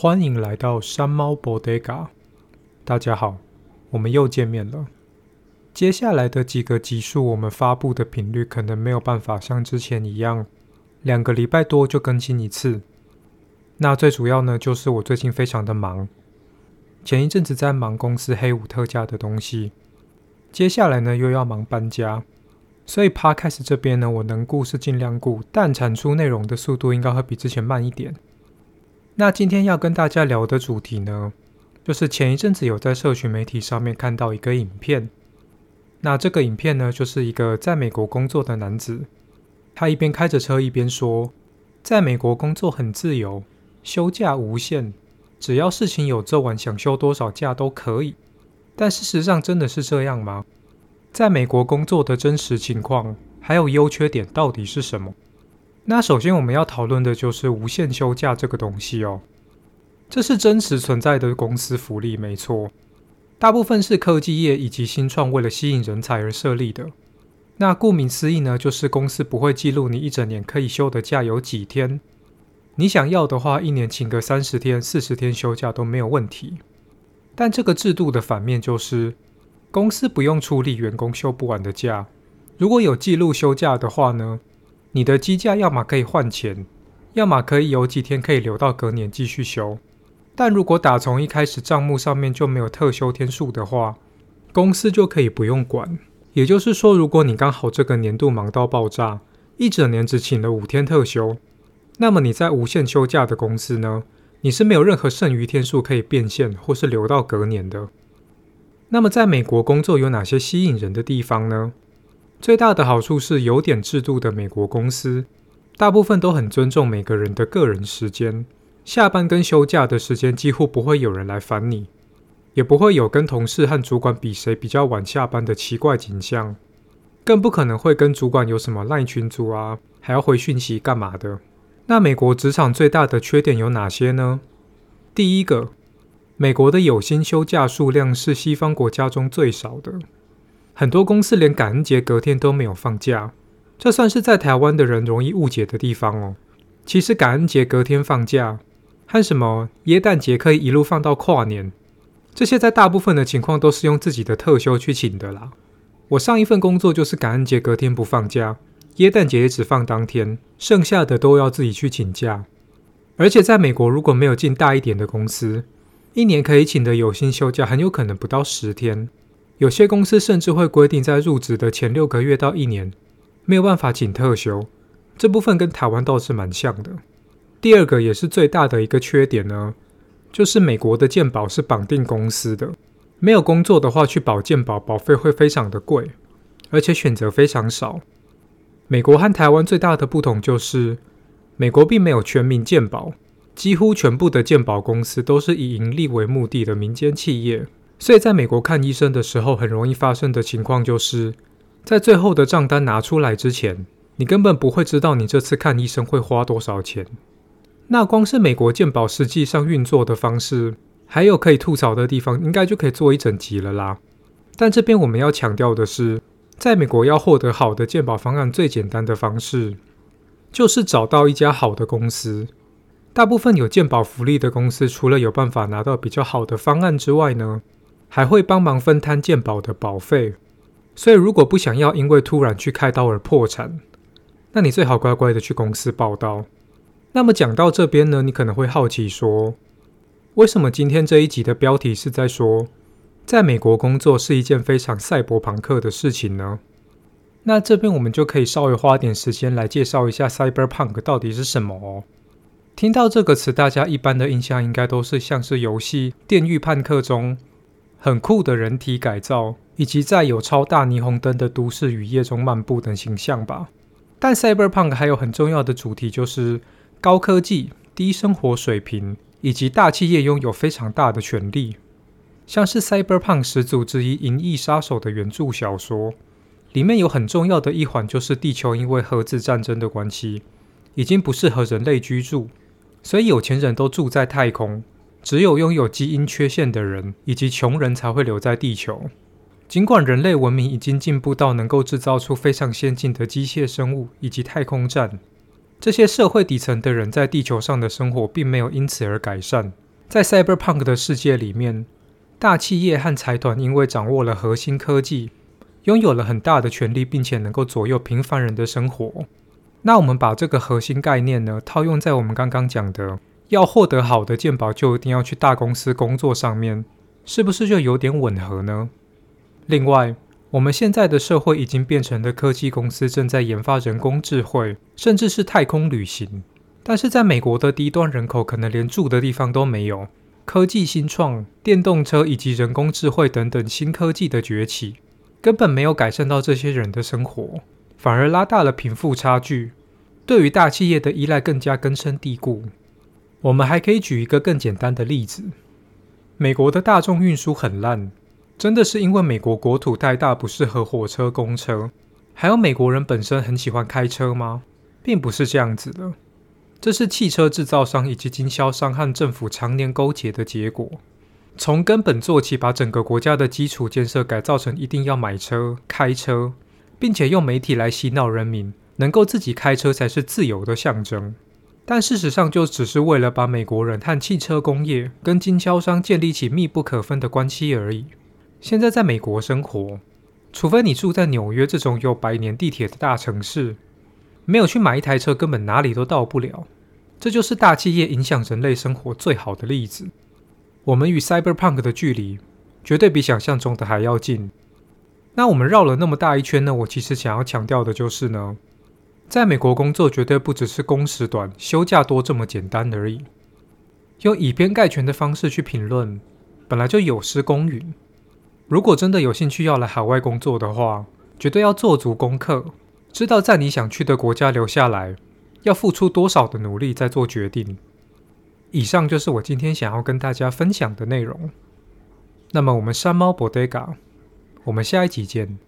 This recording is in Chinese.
欢迎来到山猫 Bodega。大家好，我们又见面了。接下来的几个集数，我们发布的频率可能没有办法像之前一样，两个礼拜多就更新一次。那最主要呢，就是我最近非常的忙，前一阵子在忙公司黑五特价的东西，接下来呢又要忙搬家，所以 Podcast 这边呢，我能顾是尽量顾，但产出内容的速度应该会比之前慢一点。那今天要跟大家聊的主题呢，就是前一阵子有在社群媒体上面看到一个影片。那这个影片呢，就是一个在美国工作的男子，他一边开着车一边说，在美国工作很自由，休假无限，只要事情有做完，想休多少假都可以。但事实上真的是这样吗？在美国工作的真实情况，还有优缺点到底是什么？那首先我们要讨论的就是无限休假这个东西哦，这是真实存在的公司福利，没错。大部分是科技业以及新创为了吸引人才而设立的。那顾名思义呢，就是公司不会记录你一整年可以休的假有几天，你想要的话，一年请个三十天、四十天休假都没有问题。但这个制度的反面就是，公司不用处理员工休不完的假，如果有记录休假的话呢，你的机假要么可以换钱，要么可以有几天可以留到隔年继续休。但如果打从一开始账目上面就没有特休天数的话，公司就可以不用管。也就是说，如果你刚好这个年度忙到爆炸，一整年只请了五天特休，那么你在无限休假的公司呢，你是没有任何剩余天数可以变现或是留到隔年的。那么在美国工作有哪些吸引人的地方呢？最大的好处是有点制度的美国公司，大部分都很尊重每个人的个人时间，下班跟休假的时间几乎不会有人来烦你，也不会有跟同事和主管比谁比较晚下班的奇怪景象，更不可能会跟主管有什么赖群组啊，还要回讯息干嘛的。那美国职场最大的缺点有哪些呢？第一个，美国的有薪休假数量是西方国家中最少的。很多公司连感恩节隔天都没有放假，这算是在台湾的人容易误解的地方哦。其实感恩节隔天放假，和什么耶诞节可以一路放到跨年，这些在大部分的情况都是用自己的特休去请的啦。我上一份工作就是感恩节隔天不放假，耶诞节也只放当天，剩下的都要自己去请假。而且在美国，如果没有进大一点的公司，一年可以请的有薪休假很有可能不到十天。有些公司甚至会规定，在入职的前六个月到一年，没有办法请特休。这部分跟台湾倒是蛮像的。第二个也是最大的一个缺点呢，就是美国的健保是绑定公司的，没有工作的话去保健保，保费会非常的贵，而且选择非常少。美国和台湾最大的不同就是，美国并没有全民健保，几乎全部的健保公司都是以盈利为目的的民间企业。所以，在美国看医生的时候，很容易发生的情况就是，在最后的账单拿出来之前，你根本不会知道你这次看医生会花多少钱。那光是美国健保实际上运作的方式，还有可以吐槽的地方，应该就可以做一整集了啦。但这边我们要强调的是，在美国要获得好的健保方案，最简单的方式就是找到一家好的公司。大部分有健保福利的公司，除了有办法拿到比较好的方案之外呢，还会帮忙分摊健保的保费，所以如果不想要因为突然去开刀而破产，那你最好乖乖的去公司报到。那么讲到这边呢，你可能会好奇说，为什么今天这一集的标题是在说，在美国工作是一件非常赛博朋克的事情呢？那这边我们就可以稍微花点时间来介绍一下 Cyberpunk 到底是什么哦。听到这个词，大家一般的印象应该都是像是游戏《电狱判客》中。很酷的人体改造，以及在有超大霓虹灯的都市雨夜中漫步等形象吧。但 Cyberpunk 还有很重要的主题，就是高科技、低生活水平，以及大企业拥有非常大的权力。像是 Cyberpunk 始祖之一《银翼杀手》的原著小说，里面有很重要的一环，就是地球因为核子战争的关系，已经不适合人类居住，所以有钱人都住在太空。只有拥有基因缺陷的人以及穷人才会留在地球。尽管人类文明已经进步到能够制造出非常先进的机械生物以及太空站，这些社会底层的人在地球上的生活并没有因此而改善，在 Cyberpunk 的世界里面，大企业和财团因为掌握了核心科技，拥有了很大的权力，并且能够左右平凡人的生活。那我们把这个核心概念呢，套用在我们刚刚讲的要获得好的健保就一定要去大公司工作上面，是不是就有点吻合呢？另外，我们现在的社会已经变成了科技公司正在研发人工智慧，甚至是太空旅行。但是在美国的低端人口可能连住的地方都没有，科技新创、电动车以及人工智慧等等新科技的崛起，根本没有改善到这些人的生活，反而拉大了贫富差距，对于大企业的依赖更加根深蒂固。我们还可以举一个更简单的例子：美国的大众运输很烂，真的是因为美国国土太大，不适合火车、公车，还有美国人本身很喜欢开车吗？并不是这样子的。这是汽车制造商以及经销商和政府常年勾结的结果。从根本做起，把整个国家的基础建设改造成一定要买车、开车，并且用媒体来洗脑人民，能够自己开车才是自由的象征。但事实上，就只是为了把美国人和汽车工业跟经销商建立起密不可分的关系而已。现在在美国生活，除非你住在纽约这种有百年地铁的大城市。没有去买一台车，根本哪里都到不了。这就是大企业影响人类生活最好的例子。我们与 Cyberpunk 的距离绝对比想象中的还要近。那我们绕了那么大一圈呢？我其实想要强调的就是呢，在美国工作绝对不只是工时短、休假多这么简单而已。用以偏概全的方式去评论，本来就有失公允。如果真的有兴趣要来海外工作的话，绝对要做足功课。知道在你想去的国家留下来，要付出多少的努力再做决定。以上就是我今天想要跟大家分享的内容。那么我们山猫 Bodega，我们下一集见。